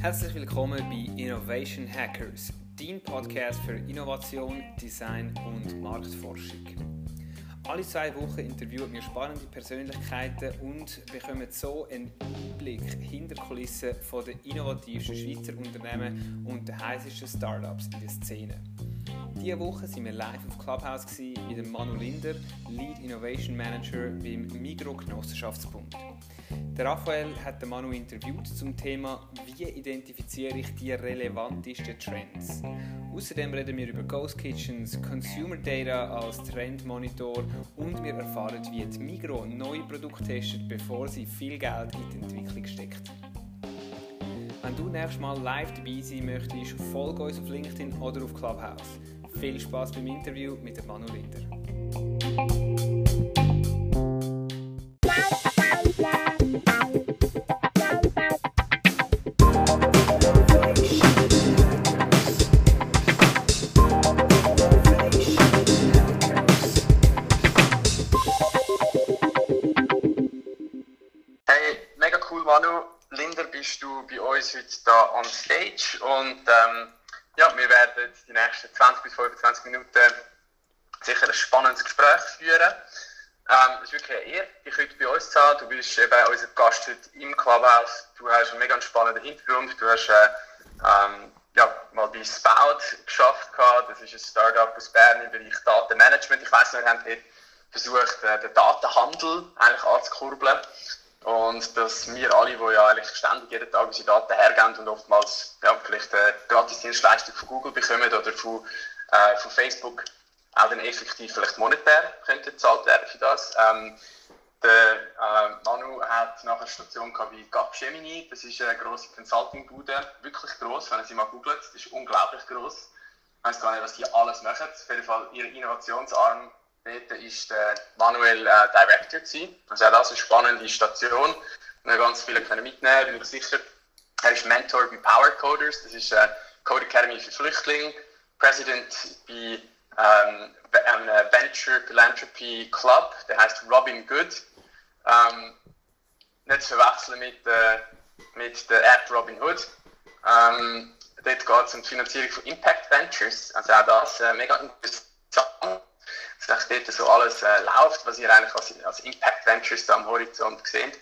Herzlich willkommen bei Innovation Hackers, dein Podcast für Innovation, Design und Marktforschung. Alle zwei Wochen interviewen wir spannende Persönlichkeiten und bekommen so einen Einblick hinter Kulissen von den innovativsten Schweizer Unternehmen und den heißesten Startups in der Szene. Diese Woche sind wir live auf Clubhouse mit Manu Linder, Lead Innovation Manager beim Migro Genossenschaftsbund. Der Raphael hat den Manu interviewt zum Thema Wie identifiziere ich die relevantesten Trends? Außerdem reden wir über Ghost Kitchens, Consumer Data als Trendmonitor und wir erfahren, wie die Migro neue Produkte testet, bevor sie viel Geld in die Entwicklung steckt. Wenn du nächstes Mal live dabei sein möchtest, folge uns auf LinkedIn oder auf Clubhouse. Viel Spaß beim Interview mit Manu Linder. Du bist eben unser Gast heute im Clubhouse. Du hast einen mega spannenden Hintergrund. Du hast äh, ähm, ja, mal bei Spout geschafft. Gehabt. Das ist ein Startup aus Bern im Bereich Datenmanagement. Ich weiss noch, wir haben dort versucht, äh, den Datenhandel eigentlich anzukurbeln. Und dass wir alle, die ja eigentlich ständig jeden Tag unsere Daten hergeben und oftmals ja, vielleicht eine Gratisdienstleistung von Google bekommen oder von, äh, von Facebook, auch dann effektiv vielleicht monetär könnte bezahlt werden für das. Ähm, der äh, Manu hat nachher eine Station gehabt wie Capgemini. Das ist eine grosse Consulting-Bude, wirklich gross, wenn ihr sie mal googelt. Das ist unglaublich gross. Ich weiß gar nicht, was die alles machen. Auf jeden Fall ihr Innovationsarm Dort war der Manuel äh, Director. Gewesen. Also auch das eine spannende Station. Wir ganz viele können mitnehmen, bin ich sicher. Er ist Mentor bei Power Coders, das ist eine Code Academy für Flüchtlinge. President bei ähm, einem Venture Philanthropy Club, der heißt Robin Good. Ähm, nicht zu verwechseln mit, äh, mit der App Robin Hood. Ähm, dort geht es um die Finanzierung von Impact Ventures. Also auch das äh, mega interessant dass dort so alles äh, läuft, was ihr eigentlich als, als Impact Ventures am Horizont seht.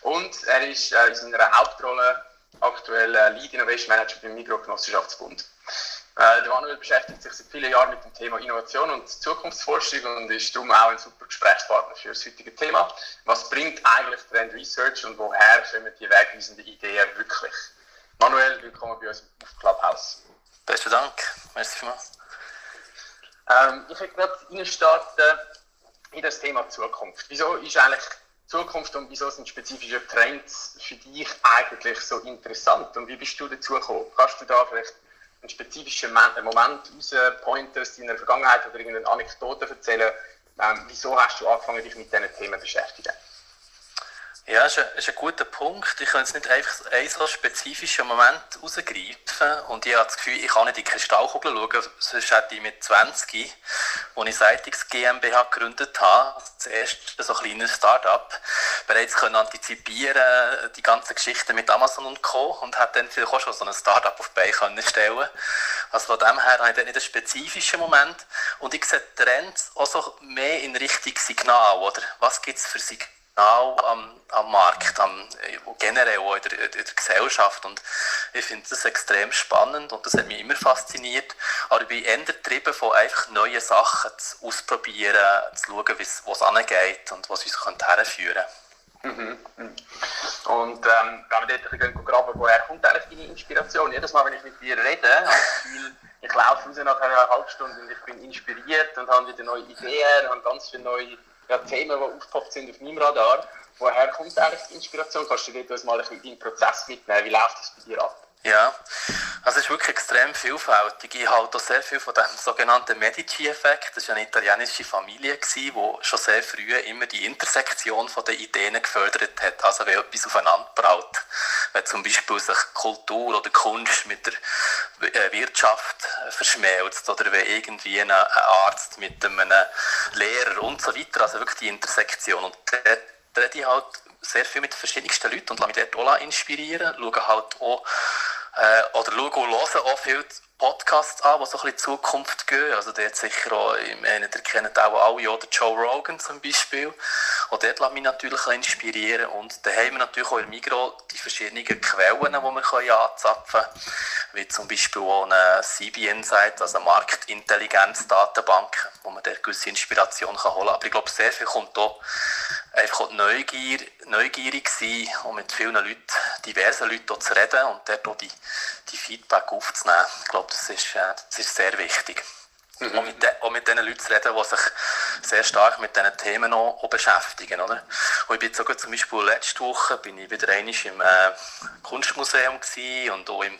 Und er ist äh, in seiner Hauptrolle aktuell äh, Lead Innovation Manager beim Mikrogenossenschaftsbund. Äh, der Manuel beschäftigt sich seit vielen Jahren mit dem Thema Innovation und Zukunftsforschung und ist darum auch ein super Gesprächspartner für das heutige Thema. Was bringt eigentlich Trend Research und woher kommen die wegweisenden Ideen wirklich? Manuel, willkommen bei uns auf Clubhouse. Besten Dank, merci vielmals. Ähm, ich möchte gerade starten in das Thema Zukunft. Wieso ist eigentlich Zukunft und wieso sind spezifische Trends für dich eigentlich so interessant und wie bist du dazu gekommen? Kannst du da vielleicht einen spezifischen Moment rauspointen aus deiner Vergangenheit oder irgendeine Anekdote erzählen? Ähm, wieso hast du angefangen, dich mit diesen Themen zu beschäftigen? Ja, ist ein, ist ein guter Punkt. Ich kann jetzt nicht einfach einen so spezifischen Moment herausgreifen und ich habe das Gefühl, ich kann nicht in die Kristallkugel schauen, sonst hätte ich mit 20, als ich Seitings GmbH gegründet habe, das erste so kleines Start-up, bereits können antizipieren, die ganzen Geschichten mit Amazon und Co. und hätte dann vielleicht auch schon so ein Start-up auf die Beine stellen Also von dem her habe ich dort nicht einen spezifischen Moment und ich sehe Trends auch so mehr in Richtung Signal, oder? Was gibt es für Signale? Auch am, am Markt, am, generell auch in der, in der Gesellschaft. Und ich finde das extrem spannend und das hat mich immer fasziniert. Aber ich bin eher getrieben von einfach neue Sachen zu ausprobieren, zu schauen, wo es angeht und was uns herführen könnte. Mhm. Und ähm, wenn wir dort ein bisschen graben, woher kommt eigentlich deine Inspiration? Jedes Mal, wenn ich mit dir rede, habe ich das Gefühl, ich laufe raus nach einer halben Stunde und ich bin inspiriert und habe wieder neue Ideen, habe ganz viele neue ja, Themen, die aufgepoppt sind auf meinem Radar. Woher kommt eigentlich die Inspiration? Kannst du dir das mal bisschen deinen Prozess mitnehmen? Wie läuft das bei dir ab? Ja, also es ist wirklich extrem vielfältig. Ich halte sehr viel von dem sogenannten Medici-Effekt. Das war eine italienische Familie, die schon sehr früh immer die Intersektion der Ideen gefördert hat. Also wenn etwas aufeinander braut. Wenn zum Beispiel sich Kultur oder Kunst mit der äh, Wirtschaft verschmelzt oder wenn irgendwie ein Arzt mit einem Lehrer und so weiter. Also wirklich die Intersektion. Und dort rede ich halt sehr viel mit verschiedensten Leuten und lasse mich dort auch inspirieren, schaue halt auch, äh, oder schaue und höre auch viel Podcasts an, die so ein bisschen in Zukunft gehen. Also dort sicher auch, ich meine, ihr kennt auch alle, oder Joe Rogan zum Beispiel. Und dort lasse ich mich natürlich inspirieren. Und da haben wir natürlich auch in Migro die verschiedenen Quellen, die wir anzapfen können. Wie zum Beispiel auch eine CB Insight, also eine Marktintelligenz-Datenbank, wo man dort gewisse Inspiration holen kann. Aber ich glaube, sehr viel kommt hier einfach auch Neugier, neugierig sein und mit vielen Leuten, diversen Leuten zu reden und dort auch die, die Feedback aufzunehmen. Ich glaube, das ist, äh, das ist sehr wichtig. Mhm. Auch, mit de, auch mit den Leuten zu reden, die sich sehr stark mit diesen Themen auch, auch beschäftigen. Oder? Und ich bin sogar zum Beispiel letzte Woche bin ich wieder einmal im äh, Kunstmuseum und auch im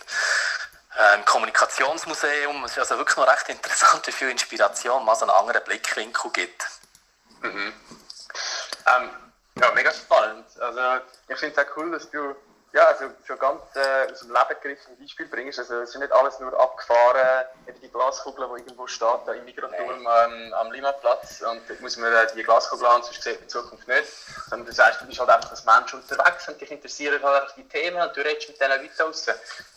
ähm, Kommunikationsmuseum. Es ist also wirklich noch recht interessant, wie viel Inspiration man einen anderen Blickwinkel gibt. Mhm. Ähm, ja, mega spannend. Also ich finde es auch cool, dass du ja, also schon ganz äh, aus dem Leben gegriffen Beispiel bringst. Also es ist nicht alles nur abgefahren, eben die Glaskugel, die irgendwo steht, da im Mikroturm ähm, am Limaplatz und dort muss man äh, die Glaskugel an, sonst sieht man die Zukunft nicht. Sondern du sagst, du bist halt einfach als Mensch unterwegs und dich interessieren halt einfach die Themen und du redest mit diesen Leuten raus.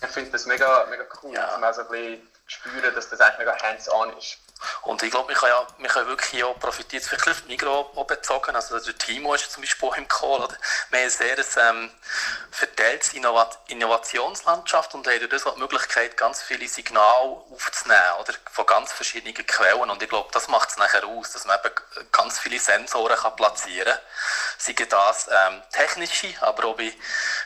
Ich finde das mega, mega cool, ja. dass man so ein bisschen spüren, dass das eigentlich mega hands-on ist. Und ich glaube, wir können, ja, wir können wirklich auch profitieren, vielleicht auf Migros auch bezogen, also der Timo ist zum Beispiel auch im Call, oder? wir haben ein sehr ähm, verteiltes Innovat Innovationslandschaft und haben durch die Möglichkeit, ganz viele Signale aufzunehmen, oder? von ganz verschiedenen Quellen und ich glaube, das macht es nachher aus, dass man eben ganz viele Sensoren kann platzieren kann, sei das ähm, technische, aber auch bei,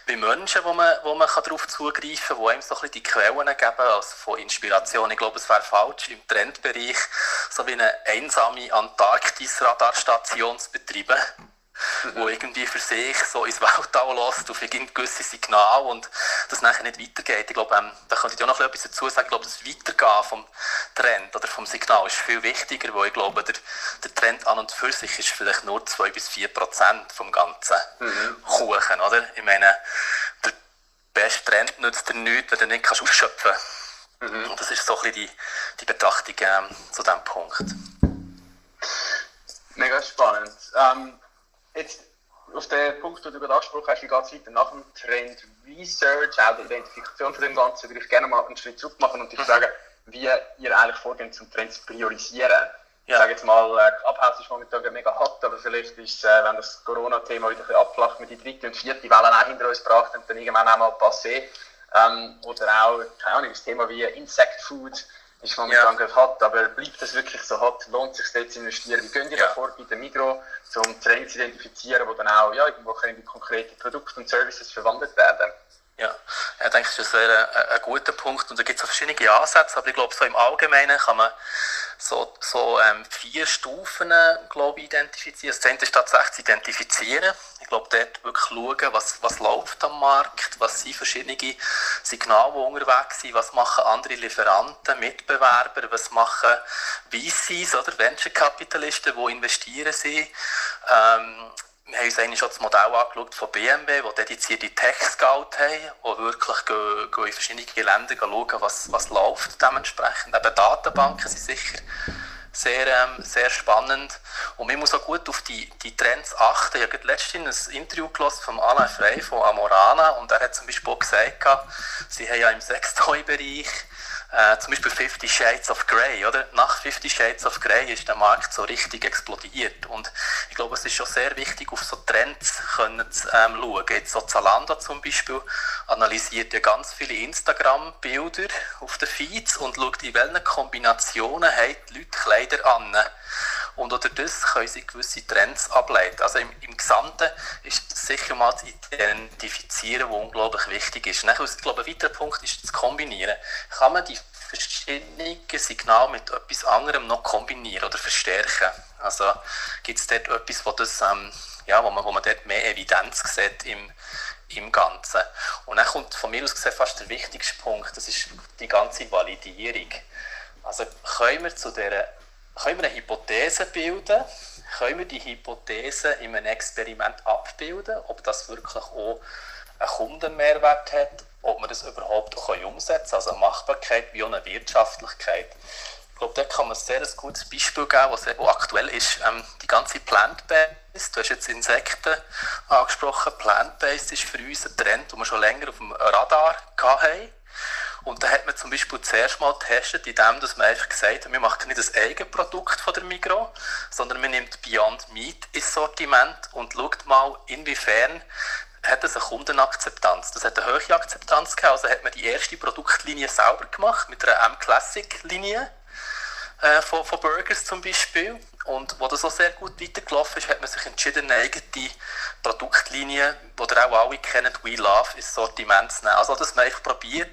bei Menschen, wo man, wo man kann darauf zugreifen kann, die einem so ein bisschen die Quellen geben, also von Inspiration. Ich glaube, es wäre falsch, im Trendbereich so wie eine einsame Antarktis-Radarstation zu betreiben, mhm. wo irgendwie für sich so ins Weltall lässt, auf gewisses Signal und das nachher nicht weitergeht. Ich glaube, ähm, da könnte ich auch noch etwas dazu sagen. Ich glaube, das Weitergehen vom Trend oder vom Signal ist viel wichtiger, weil ich glaube, der, der Trend an und für sich ist vielleicht nur 2 bis 4 Prozent vom ganzen mhm. Kuchen, oder? Ich meine, der beste Trend nützt dir nichts, wenn du nicht kannst ausschöpfen kannst. Mhm. Und das ist so ein bisschen die, die Betrachtung ähm, zu diesem Punkt. Mega spannend. Ähm, jetzt auf den Punkt, den du gerade angesprochen hast, wie geht es weiter nach dem Trend Research, auch die Identifikation von dem Ganzen, würde ich gerne mal einen Schritt zurück machen und dich mhm. fragen, wie ihr eigentlich vorgeht, zum Trend zu priorisieren. Ja. Ich sage jetzt mal, äh, Clubhouse ist momentan mega hot, aber vielleicht ist, äh, wenn das Corona-Thema wieder ein bisschen abflacht, mit die dritte und vierte Welle auch hinter uns gebracht und dann irgendwann auch mal passé. Ähm, oder auch, keine Ahnung, das Thema wie Insect Food ist momentan ja. hot, aber bleibt das wirklich so hot? Lohnt sich dort zu investieren? Wie gehen ihr ja. davor bei der Migro, um Trends zu identifizieren, die dann auch ja, irgendwo in konkrete Produkte und Services verwandelt werden? Ja, ich denke, das ist ein, sehr, ein, guter Punkt und da gibt es verschiedene Ansätze, aber ich glaube, so im Allgemeinen kann man so, so ähm, vier Stufen glaube ich, identifizieren. Das eine ist tatsächlich identifizieren. Ich glaube, dort wirklich schauen, was, was läuft am Markt, was sind verschiedene Signale, die unterwegs sind, was machen andere Lieferanten, Mitbewerber, was machen VCs oder Venture-Kapitalisten, die investieren sind. Ähm, wir haben uns eigentlich schon das Modell angeschaut von BMW, die dedizierte Tech-Scout haben, die wirklich in verschiedene Länder schauen, was, was läuft dementsprechend. Eben Datenbanken sind sicher sehr, ähm, sehr spannend. Und man muss auch gut auf die, die Trends achten. Ich habe letztens ein Interview von Alain Frey von Amorana und er hat zum Beispiel auch gesagt, sie haben ja im Sextoy-Bereich äh, zum Beispiel Fifty Shades of Grey, oder? Nach Fifty Shades of Grey ist der Markt so richtig explodiert. Und ich glaube, es ist schon sehr wichtig, auf so Trends können zu ähm, schauen. Jetzt so Zalando zum Beispiel analysiert ja ganz viele Instagram-Bilder auf den Feeds und schaut, in welchen Kombinationen haben die Leute Kleider an. Und unter das können sie gewisse Trends ableiten. Also im, im Gesamten ist sicher mal zu identifizieren, was unglaublich wichtig ist. Nachher, ich glaube, ein weiterer Punkt ist zu kombinieren. Kann man die verschiedenen Signale mit etwas anderem noch kombinieren oder verstärken? Also gibt es dort etwas, wo, das, ähm, ja, wo, man, wo man dort mehr Evidenz sieht im, im Ganzen. Und dann kommt von mir aus gesehen fast der wichtigste Punkt, das ist die ganze Validierung. Also können wir zu dieser können wir eine Hypothese bilden? Können wir die Hypothese in einem Experiment abbilden, ob das wirklich auch einen Kundenmehrwert hat, ob man das überhaupt auch umsetzen kann, also Machbarkeit wie auch eine Wirtschaftlichkeit. Ich glaube, da kann man ein sehr gutes Beispiel geben, was aktuell ist. Ähm, die ganze Plant-Based, du hast jetzt Insekten angesprochen, Plant-Based ist für uns ein Trend, den wir schon länger auf dem Radar hatten. Und da hat man zum Beispiel zuerst mal getestet, indem dass man einfach gesagt hat, wir machen nicht das eigene Produkt von der Migros, sondern man nimmt Beyond Meat ins Sortiment und schaut mal, inwiefern hat es eine Kundenakzeptanz. Das hat eine hohe Akzeptanz gehabt. Also hat man die erste Produktlinie sauber gemacht mit einer M-Classic-Linie äh, von, von Burgers zum Beispiel. Und wo das so sehr gut weitergelaufen ist, hat man sich entschieden, eine eigene Produktlinie, die auch alle kennt, We Love, ins Sortiment zu nehmen. Also, dass man einfach probiert,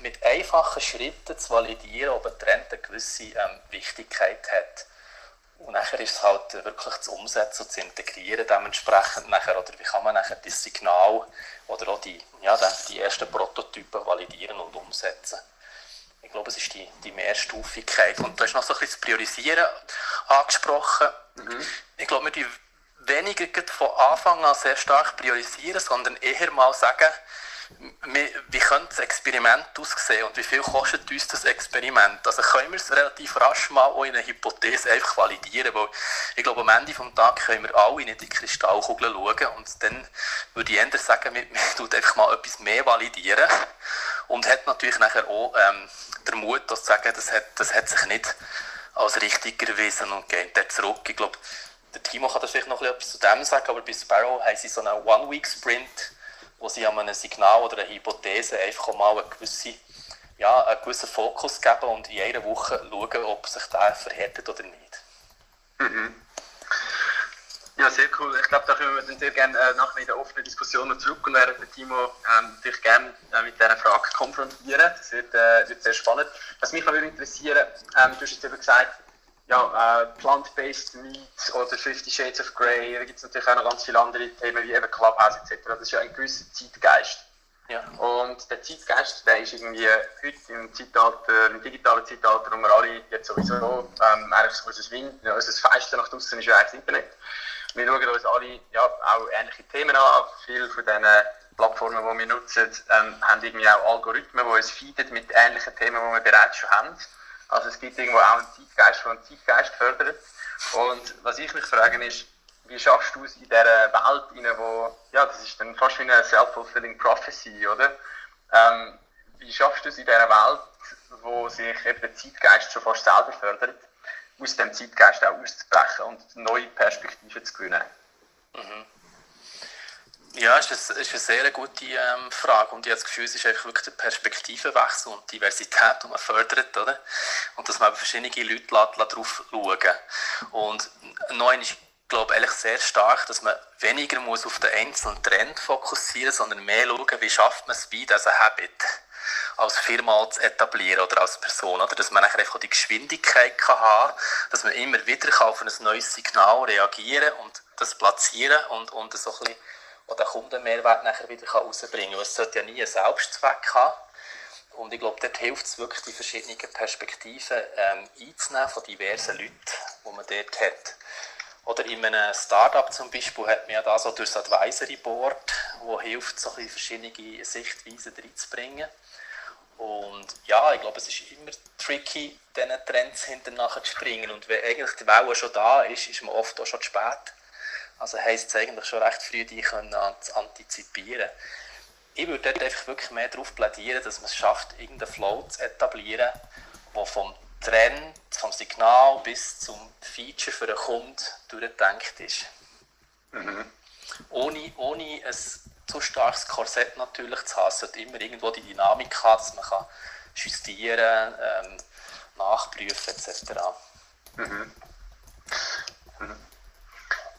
mit einfachen Schritten zu validieren, ob ein Trend eine gewisse ähm, Wichtigkeit hat. Und nachher ist es halt wirklich zu umsetzen und zu integrieren dementsprechend nachher, oder wie kann man nachher das Signal oder auch die, ja, die ersten Prototypen validieren und umsetzen. Ich glaube, es ist die, die Mehrstufigkeit. Und du hast noch so ein bisschen das Priorisieren angesprochen. Mhm. Ich glaube, wir weniger von Anfang an sehr stark priorisieren, sondern eher mal sagen, wie könnte das Experiment aussehen und wie viel kostet uns das Experiment? Also können wir es relativ rasch mal auch in einer Hypothese einfach validieren, weil ich glaube, am Ende des Tages können wir alle in die Kristallkugel schauen und dann würde ich eher sagen, man, man tut einfach mal etwas mehr validieren und hat natürlich nachher auch ähm, den Mut, das zu sagen, das hat, das hat sich nicht als richtig erwiesen und geht dann zurück. Ich glaube, der Timo kann das vielleicht noch etwas zu dem sagen, aber bei Sparrow haben sie so einen One-Week-Sprint wo sie an einem Signal oder einer Hypothese einfach mal einen gewissen, ja, einen gewissen Fokus geben und in einer Woche schauen, ob sich der verhärtet oder nicht. Mhm. Ja, sehr cool. Ich glaube, da können wir dann sehr gerne äh, nachher in der offenen Diskussion noch zurück und werden den Timo ähm, dich gerne äh, mit dieser Frage konfrontieren. Das wird, äh, wird sehr spannend. Was mich noch interessieren, ähm, du hast jetzt eben gesagt, ja, äh, Plant-Based Meat oder Fifty Shades of Grey, da gibt es natürlich auch noch ganz viele andere Themen wie eben Clubhouse etc. Das ist ja ein gewisser Zeitgeist. Ja. Und der Zeitgeist, der ist irgendwie heute im Zeitalter, im digitalen Zeitalter, wo wir alle jetzt sowieso, ähm, eigentlich unser Wind, unser Feisten nach draußen ist ja eigentlich das Internet. Wir schauen uns alle ja, auch ähnliche Themen an. Viele von diesen Plattformen, die wir nutzen, ähm, haben irgendwie auch Algorithmen, die uns feeden mit ähnlichen Themen, die wir bereits schon haben. Also es gibt irgendwo auch einen Zeitgeist, der einen Zeitgeist fördert. Und was ich mich frage ist, wie schaffst du es in dieser Welt, in wo, ja, das ist dann fast wie eine self-fulfilling prophecy, oder? Ähm, wie schaffst du es in dieser Welt, wo sich eben der Zeitgeist schon fast selber fördert, aus dem Zeitgeist auch auszubrechen und neue Perspektiven zu gewinnen? Mhm. Ja, ist, eine, ist eine sehr gute ähm, Frage und ich habe das Gefühl, es ist einfach wirklich der Perspektivenwechsel und Diversität, die man fördert, oder? Und dass man verschiedene Leute darauf schauen Und neu ist, glaube ich, sehr stark, dass man weniger muss auf den einzelnen Trend fokussieren sondern mehr schauen, wie schafft man es, wie das Habit als Firma zu etablieren oder als Person. Oder? Dass man einfach die Geschwindigkeit kann haben dass man immer wieder auf ein neues Signal reagieren und das platzieren und, und so ein bisschen der den Kundenmehrwert nachher wieder rausbringen kann. Es sollte ja nie einen Selbstzweck haben. Und ich glaube, dort hilft es wirklich, die verschiedenen Perspektiven ähm, einzunehmen von diversen Leuten, die man dort hat. Oder in einem Startup zum Beispiel hat man ja da so durch das Advisory Board, wo hilft, so verschiedene Sichtweisen reinzubringen. Und ja, ich glaube, es ist immer tricky, diesen Trends hinterher zu springen. Und wenn eigentlich die Welle schon da ist, ist man oft auch schon zu spät. Also heisst es eigentlich schon recht früh, die können antizipieren. Ich würde dort einfach wirklich mehr darauf plädieren, dass man es schafft, irgendeinen Flow zu etablieren, der vom Trend, vom Signal bis zum Feature für den Kunden durchgedacht ist. Mhm. Ohne, ohne ein zu starkes Korsett natürlich zu haben. Es sollte immer irgendwo die Dynamik haben, dass man kann justieren, ähm, nachprüfen etc. Mhm. Mhm.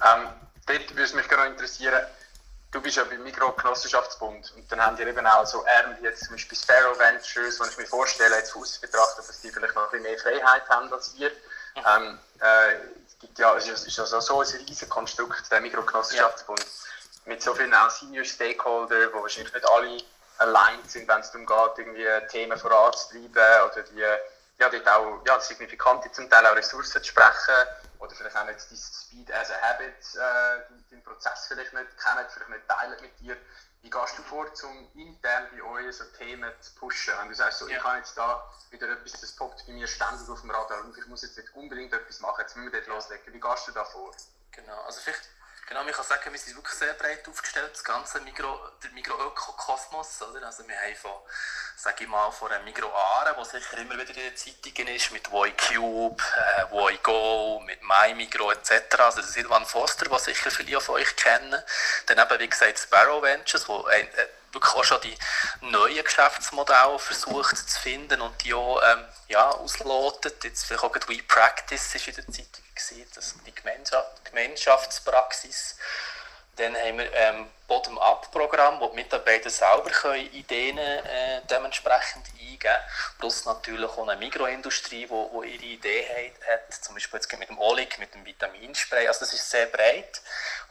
Ähm, dort würde es mich gerade interessieren, du bist ja beim Mikrogenossenschaftsbund und dann haben die eben auch so Arme wie jetzt zum Beispiel Sparrow Ventures, wo ich mir vorstelle, jetzt von außen betrachtet, dass die vielleicht noch ein bisschen mehr Freiheit haben als wir. Mhm. Ähm, äh, es gibt ja, es ist also so ein riesiges Konstrukt, der Mikrogenossenschaftsbund, ja. mit so vielen auch Senior Stakeholder, wo wahrscheinlich nicht alle allein sind, wenn es darum geht, irgendwie Themen voranzutreiben oder die ja, dort auch ja, signifikante zum Teil auch Ressourcen zu sprechen oder vielleicht auch nicht dein Speed as a Habit, äh, deinen Prozess vielleicht nicht kennen, vielleicht nicht teilen mit dir. Wie gehst du vor, um intern bei euch so Themen zu pushen? Wenn du sagst, so, ja. ich habe jetzt da wieder etwas, das poppt bei mir ständig auf dem Radar und ich muss jetzt nicht unbedingt etwas machen, jetzt müssen wir dort loslegen. Wie gehst du da vor? Genau, also vielleicht Genau, ich kann sagen, wir sind wirklich sehr breit aufgestellt, das ganze Migro, der Migro-Ökokosmos. Also wir haben von, sage ich mal, von einem Migro Aare, der sicher immer wieder in den Zeitungen ist, mit Woicube, äh, Woigo, mit MyMigro etc. Also Silvan Foster, was sicher viele von euch kennen. Dann eben, wie gesagt, Sparrow Ventures, wo ein, äh, wirklich auch schon die neuen Geschäftsmodelle versucht zu finden und die auch ähm, ja, auslotet. Jetzt vielleicht auch We Practice in der Zeitung gewesen, das die Gemeinschaftspraxis. Dann haben wir ähm, Bottom-up-Programm, wo die Mitarbeiter selber können Ideen äh, dementsprechend eingeben können. Plus natürlich auch eine Mikroindustrie, die wo, wo ihre Idee hat, Zum Beispiel jetzt mit dem Olig, mit dem Vitaminspray. Also das ist sehr breit.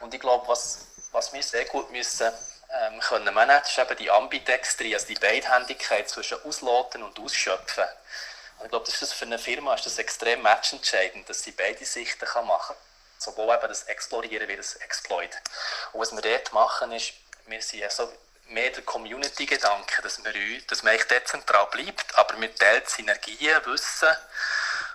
Und ich glaube, was, was wir sehr gut müssen ähm, können managen, eben die Ambidextrie, also die Beidhändigkeit zwischen Ausloten und Ausschöpfen. Und ich glaube, das ist für eine Firma ist das extrem matchentscheidend, dass sie beide Sichten kann machen kann. Sowohl eben das Explorieren wie das Exploit. Und was wir dort machen, ist, wir sind ja mehr der Community-Gedanke, dass, dass man eigentlich dezentral bleibt, aber mit teilt Synergien, Wissen,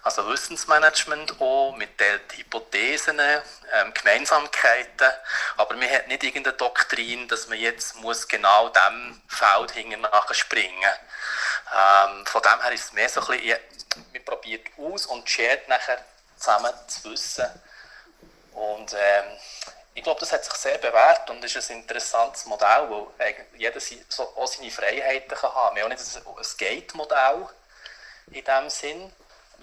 also Wissensmanagement auch, mit teilt Hypothesen, ähm, Gemeinsamkeiten, aber man hat nicht irgendeine Doktrin, dass man jetzt muss genau dem Feld hinten nachher springen ähm, Von dem her ist es mehr so ein bisschen, man probiert aus und shared nachher zusammen zu wissen. Und ähm, ich glaube, das hat sich sehr bewährt und ist ein interessantes Modell, wo jeder so auch seine Freiheiten kann haben. Wir haben auch nicht ein Gate-Modell in dem Sinn.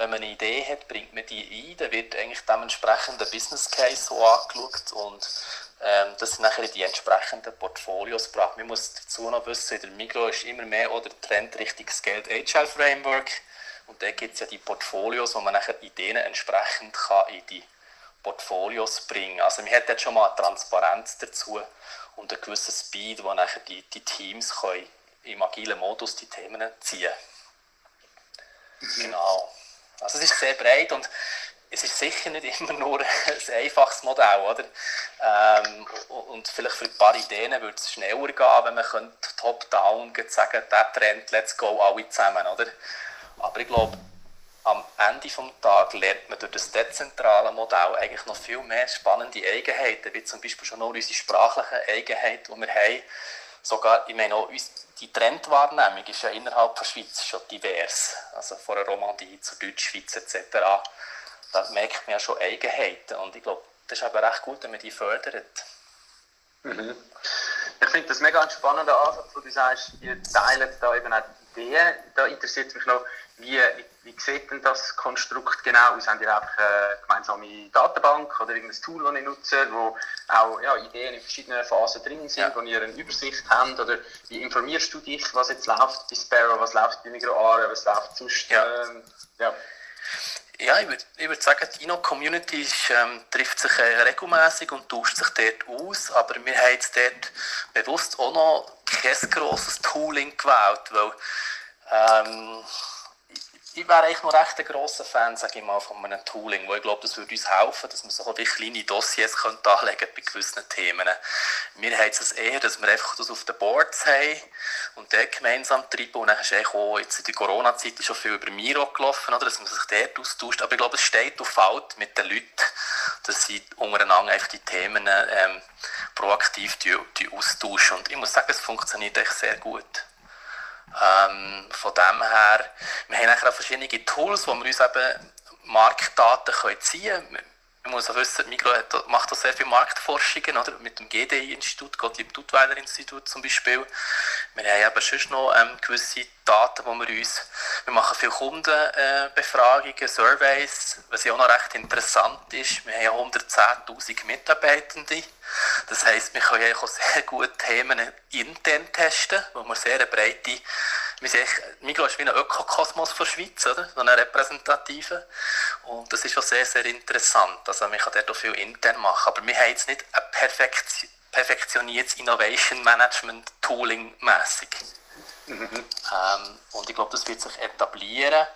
Wenn man eine Idee hat, bringt man die ein, dann wird eigentlich dementsprechend der Business Case so angeschaut und ähm, das sind nachher die entsprechenden Portfolios gebracht. Man muss dazu noch wissen, in der Migro ist immer mehr oder Trend Richtung Scaled Agile Framework und da gibt es ja die Portfolios, wo man nachher Ideen entsprechend kann in die Portfolios bringen. Also man hat jetzt schon mal eine Transparenz dazu und einen gewissen Speed, wo nachher die, die Teams können im agilen Modus die Themen ziehen. Mhm. Genau. Also es ist sehr breit und es ist sicher nicht immer nur ein einfaches Modell, oder? Ähm, und vielleicht für ein paar Ideen würde es schneller gehen, wenn man top-down sagen der Trend, let's go, alle zusammen, oder? Aber ich glaube, am Ende des Tages lernt man durch das dezentrale Modell eigentlich noch viel mehr spannende Eigenheiten, wie zum Beispiel schon noch unsere sprachlichen Eigenheiten, die wir haben. Sogar, ich meine auch, die Trendwahrnehmung ist ja innerhalb der Schweiz schon divers. Also von der Romandie zur Deutschschweiz etc. Da merkt man ja schon Eigenheiten. Und ich glaube, das ist aber recht gut, wenn man die fördert. Mhm. Ich finde das mega ein spannender Ansatz, wo du sagst, ihr teilt da eben auch Ideen. Da interessiert mich noch, wie, wie, wie sieht denn das Konstrukt genau aus? Habt ihr einfach eine gemeinsame Datenbank oder irgendein Tool, das ihr nutzt, wo auch ja, Ideen in verschiedenen Phasen drin sind, ja. wo ihr eine Übersicht habt? Oder wie informierst du dich, was jetzt läuft bei Sparrow, was läuft bei MigroAre, was läuft sonst? Ja. Ähm, ja. Ja, ich würde würd sagen, die Ino-Community ähm, trifft sich äh, regelmäßig und tauscht sich dort aus, aber wir haben jetzt dort bewusst auch noch kein grosses Tooling gewählt, weil ähm, ich wäre eigentlich noch recht ein grosser Fan, sage ich mal, von einem Tooling, wo ich glaube, das würde uns helfen, dass wir so wie kleine Dossiers können anlegen bei gewissen Themen. Wir haben es eher, dass wir einfach das auf den Boards haben und dort gemeinsam treiben und dann ist auch, jetzt in der Corona-Zeit schon viel über Miro gelaufen, oder, dass man sich dort austauscht, aber ich glaube, es steht auf Falt mit den Leuten, dass sie untereinander einfach die Themen ähm, proaktiv die, die austauschen und ich muss sagen, es funktioniert echt sehr gut. Ähm, von dem her, wir haben auch verschiedene Tools, wo wir uns eben Marktdaten können ziehen können. Man muss auch wissen, Migro macht auch sehr viele Marktforschungen, oder? mit dem GDI-Institut, Gottlieb Duttweiler-Institut zum Beispiel. Wir haben eben schon noch ähm, gewisse Daten, wo wir uns, wir machen viele Kundenbefragungen, Surveys, was ja auch noch recht interessant ist. Wir haben 110'000 Mitarbeitende. Das heisst, wir können auch sehr gut Themen intern testen, wo wir sehr breite wir sehen, Migros ist wie ein Ökokosmos der Schweiz, oder? so eine repräsentative. Und das ist schon sehr, sehr interessant. Also man kann dort auch viel intern machen, aber wir haben jetzt nicht ein perfekt, perfektioniertes Innovation Management Tooling mäßig. Mhm. Ähm, und ich glaube, das wird sich etablieren.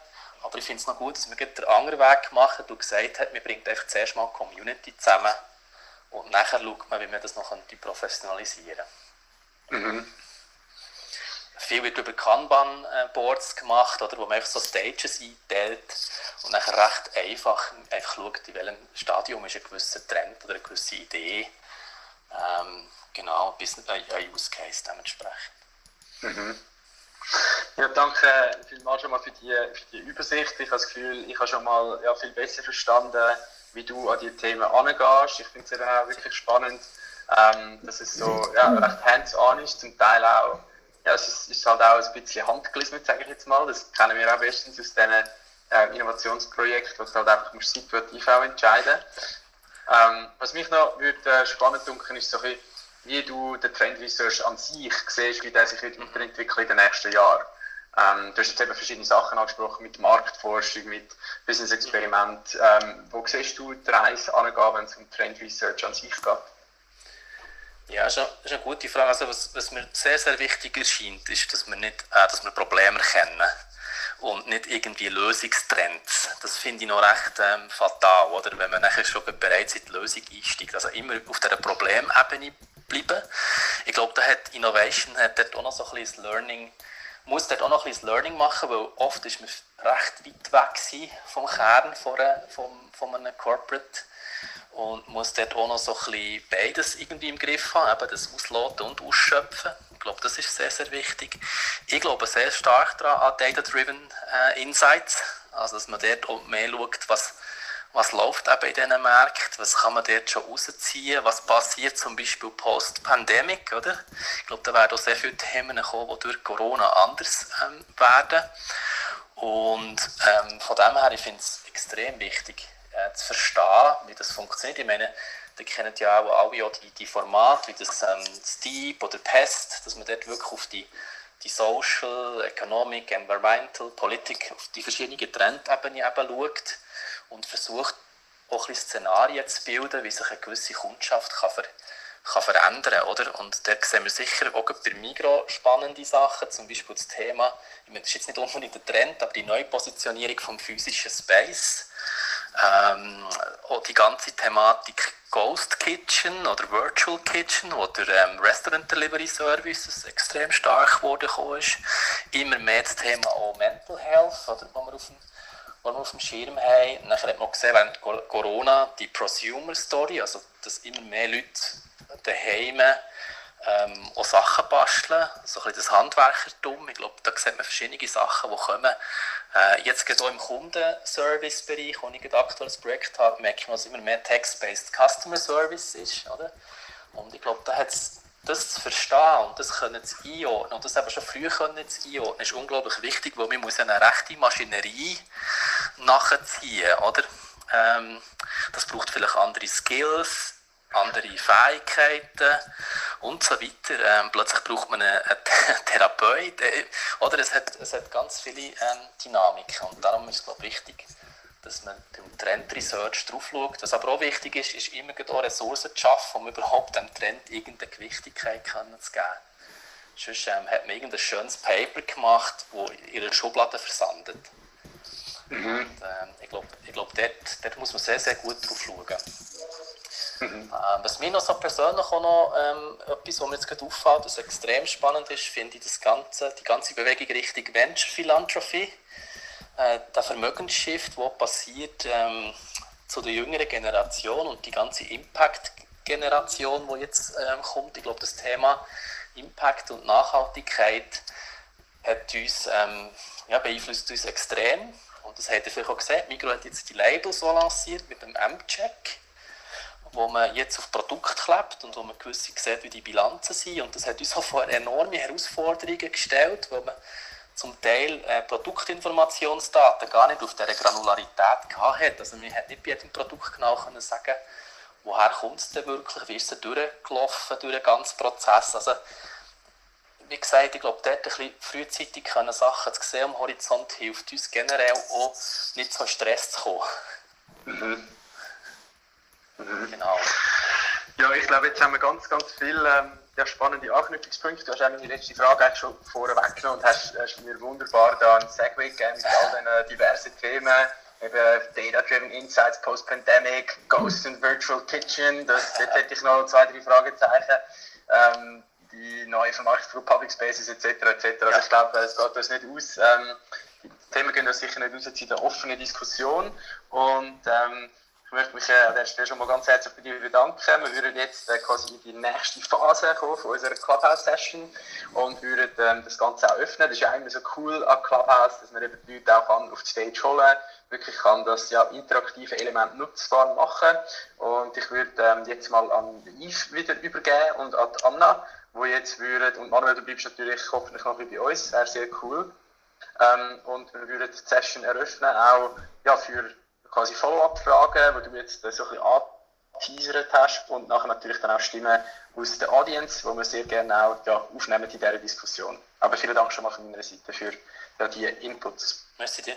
aber ich finde es noch gut, dass wir den anderen Weg machen, du gesagt hast, man bringt einfach zuerst mal die Community zusammen und nachher schaut man, wie man das noch professionalisieren kann. Mhm. Viel wird über Kanban-Boards gemacht, oder, wo man einfach so Stages einteilt und nachher recht einfach, einfach schaut, in welchem Stadium ist ein gewisser Trend oder eine gewisse Idee. Ähm, genau, bis ein Use Case dementsprechend. Mhm. Ja, danke vielmals schon mal für die, für die Übersicht. Ich habe das Gefühl, ich habe schon mal ja, viel besser verstanden, wie du an diese Themen angehst. Ich finde es eben auch wirklich spannend, ähm, dass es so ja, recht hands-on ist, zum Teil auch, ja, es ist, ist halt auch ein bisschen handgelismet, sage ich jetzt mal. Das kennen wir auch bestens aus diesen äh, Innovationsprojekten, wo du halt einfach musst situativ auch entscheiden ähm, Was mich noch würde, äh, spannend dunkeln ist so ein bisschen, wie du den Trend Research an sich siehst, wie der sich wird weiterentwickeln in den nächsten Jahren. Ähm, du hast jetzt eben verschiedene Sachen angesprochen mit Marktforschung, mit Business Experiment. Ähm, wo siehst du die Reise angehen, wenn es um Trend Research an sich geht? Ja, das ist eine gute Frage. Also was, was mir sehr, sehr wichtig erscheint, ist, dass wir, nicht, äh, dass wir Probleme erkennen und nicht irgendwie Lösungstrends. Das finde ich noch recht ähm, fatal, oder? wenn man nachher schon bereits in die Lösung einsteigt. Also immer auf dieser Problemebene bleiben. Ich glaube, da hat Innovation hat dort auch noch so ein Learning, muss dort auch noch ein bisschen Learning machen, weil oft ist man recht weit weg vom Kern von, einer, vom, von einem Corporate und muss dort auch noch so ein bisschen beides irgendwie im Griff haben, eben das Ausloten und Ausschöpfen. Ich glaube, das ist sehr, sehr wichtig. Ich glaube sehr stark daran an Data-Driven äh, Insights, also dass man dort auch mehr schaut, was was läuft eben in diesen Märkten, was kann man dort schon rausziehen, was passiert zum Beispiel post-Pandemic, oder? Ich glaube, da werden auch sehr viele Themen kommen, die durch Corona anders ähm, werden. Und ähm, von dem her, ich finde es extrem wichtig, äh, zu verstehen, wie das funktioniert. Ich meine, da kennen ja auch alle die, die Formate, wie das ähm, Steep oder Pest, dass man dort wirklich auf die, die Social, Economic, Environmental, Politik, auf die verschiedenen Trendebenen eben schaut und versucht auch ein Szenarien zu bilden, wie sich eine gewisse Kundschaft kann, ver kann verändern oder? Und da sehen wir sicher auch bei Migro spannende Sachen, zum Beispiel das Thema, ich meine, das ist jetzt nicht unbedingt der Trend, aber die Neupositionierung vom physischen Space, ähm, auch die ganze Thematik Ghost Kitchen oder Virtual Kitchen oder ähm, Restaurant Delivery Services extrem stark geworden ist. Immer mehr das Thema auch Mental Health, oder, wo wir auf dem die wir auf dem Schirm haben. Nachher hat man gesehen, während Corona die Prosumer Story, also dass immer mehr Leute daheim ähm, auch Sachen basteln, so ein bisschen das Handwerkertum. Ich glaube, da sieht man verschiedene Sachen, die kommen. Äh, jetzt gerade auch im Kundenservice-Bereich, wo ich gerade aktuell das Projekt habe, merke man, dass immer mehr Text-Based Customer Service ist. Oder? Und ich glaube, da hat es das zu verstehen und das können zu einordnen und das eben schon früh können zu einordnen, ist unglaublich wichtig, weil man muss eine rechte Maschinerie nachziehen, oder? Ähm, das braucht vielleicht andere Skills, andere Fähigkeiten und so weiter. Ähm, plötzlich braucht man einen, einen Therapeut, äh, oder? Es hat, es hat ganz viele ähm, Dynamiken und darum ist es, glaube ich, wichtig, dass man beim Trend Research drauf schaut. Was aber auch wichtig ist, ist immer auch Ressourcen zu schaffen, um überhaupt dem Trend irgendeine Gewichtigkeit zu geben. Sonst ähm, hat man irgendein schönes Paper gemacht, das in ihrer Schublade versandet. Mhm. Und, ähm, ich glaube, ich glaub, dort, dort muss man sehr, sehr gut drauf schauen. Mhm. Was mir noch so persönlich auch noch ähm, etwas, was mir jetzt gerade auffällt, das extrem spannend ist, finde ich das ganze, die ganze Bewegung Richtung Venture Philanthropy äh, der Vermögensshift, der passiert ähm, zu der jüngeren Generation und die ganze Impact-Generation, die jetzt ähm, kommt. Ich glaube, das Thema Impact und Nachhaltigkeit hat uns, ähm, ja, beeinflusst uns extrem. Und das habt ihr vielleicht auch gesehen. Migro hat jetzt die Labels so lanciert mit dem M-Check, wo man jetzt auf Produkt klebt und wo man gewisse sieht, wie die Bilanzen sind. Und das hat uns auch vor enorme Herausforderungen gestellt, weil man zum Teil äh, Produktinformationsdaten gar nicht auf dieser Granularität gehabt hat. Also man hat nicht bei jedem Produkt genau können sagen, woher kommt es denn wirklich, wie ist es durchgelaufen durch den ganzen Prozess. Also, wie gesagt, ich glaube, dort ein bisschen frühzeitig können Sachen zu sehen am Horizont hilft uns generell auch nicht so Stress zu kommen. Mhm. Mhm. Genau. Ja, ich glaube, jetzt haben wir ganz, ganz viele ähm, ja, spannende Anknüpfungspunkte. Du hast meine letzte Frage eigentlich schon vorher weggenommen und hast, hast mir wunderbar da einen Segway gegeben mit all diesen diversen Themen. Eben Data-Driven Insights, Post-Pandemic, Ghost and Virtual Kitchen, das, dort hätte ich noch zwei, drei Fragezeichen. Ähm, die neue Vermarktung von Public Spaces etc. etc. Also ich glaube, es geht uns nicht aus. Ähm, die Themen gehen uns sicher nicht aus in der offenen Diskussion und ähm, möchte mich an der Stelle schon mal ganz herzlich bei dir bedanken. Wir würden jetzt äh, quasi in die nächste Phase kommen von unserer Clubhouse-Session und würden ähm, das Ganze auch öffnen. Das ist ja immer so cool an Clubhouse, dass man eben die Leute auch kann auf die Stage holen wirklich kann das ja interaktive Element nutzbar machen. Und ich würde ähm, jetzt mal an Yves wieder übergeben und an Anna, wo jetzt würden, und Manuel, du bleibst natürlich hoffentlich noch bei uns, wäre sehr cool. Ähm, und wir würden die Session eröffnen, auch ja, für quasi Follow-up-Fragen, die du jetzt so ein bisschen angeteasert hast und nachher natürlich dann auch Stimmen aus der Audience, die wir sehr gerne auch ja, aufnehmen in dieser Diskussion. Aber vielen Dank schon mal von meiner Seite für ja, die Inputs. Merci dir.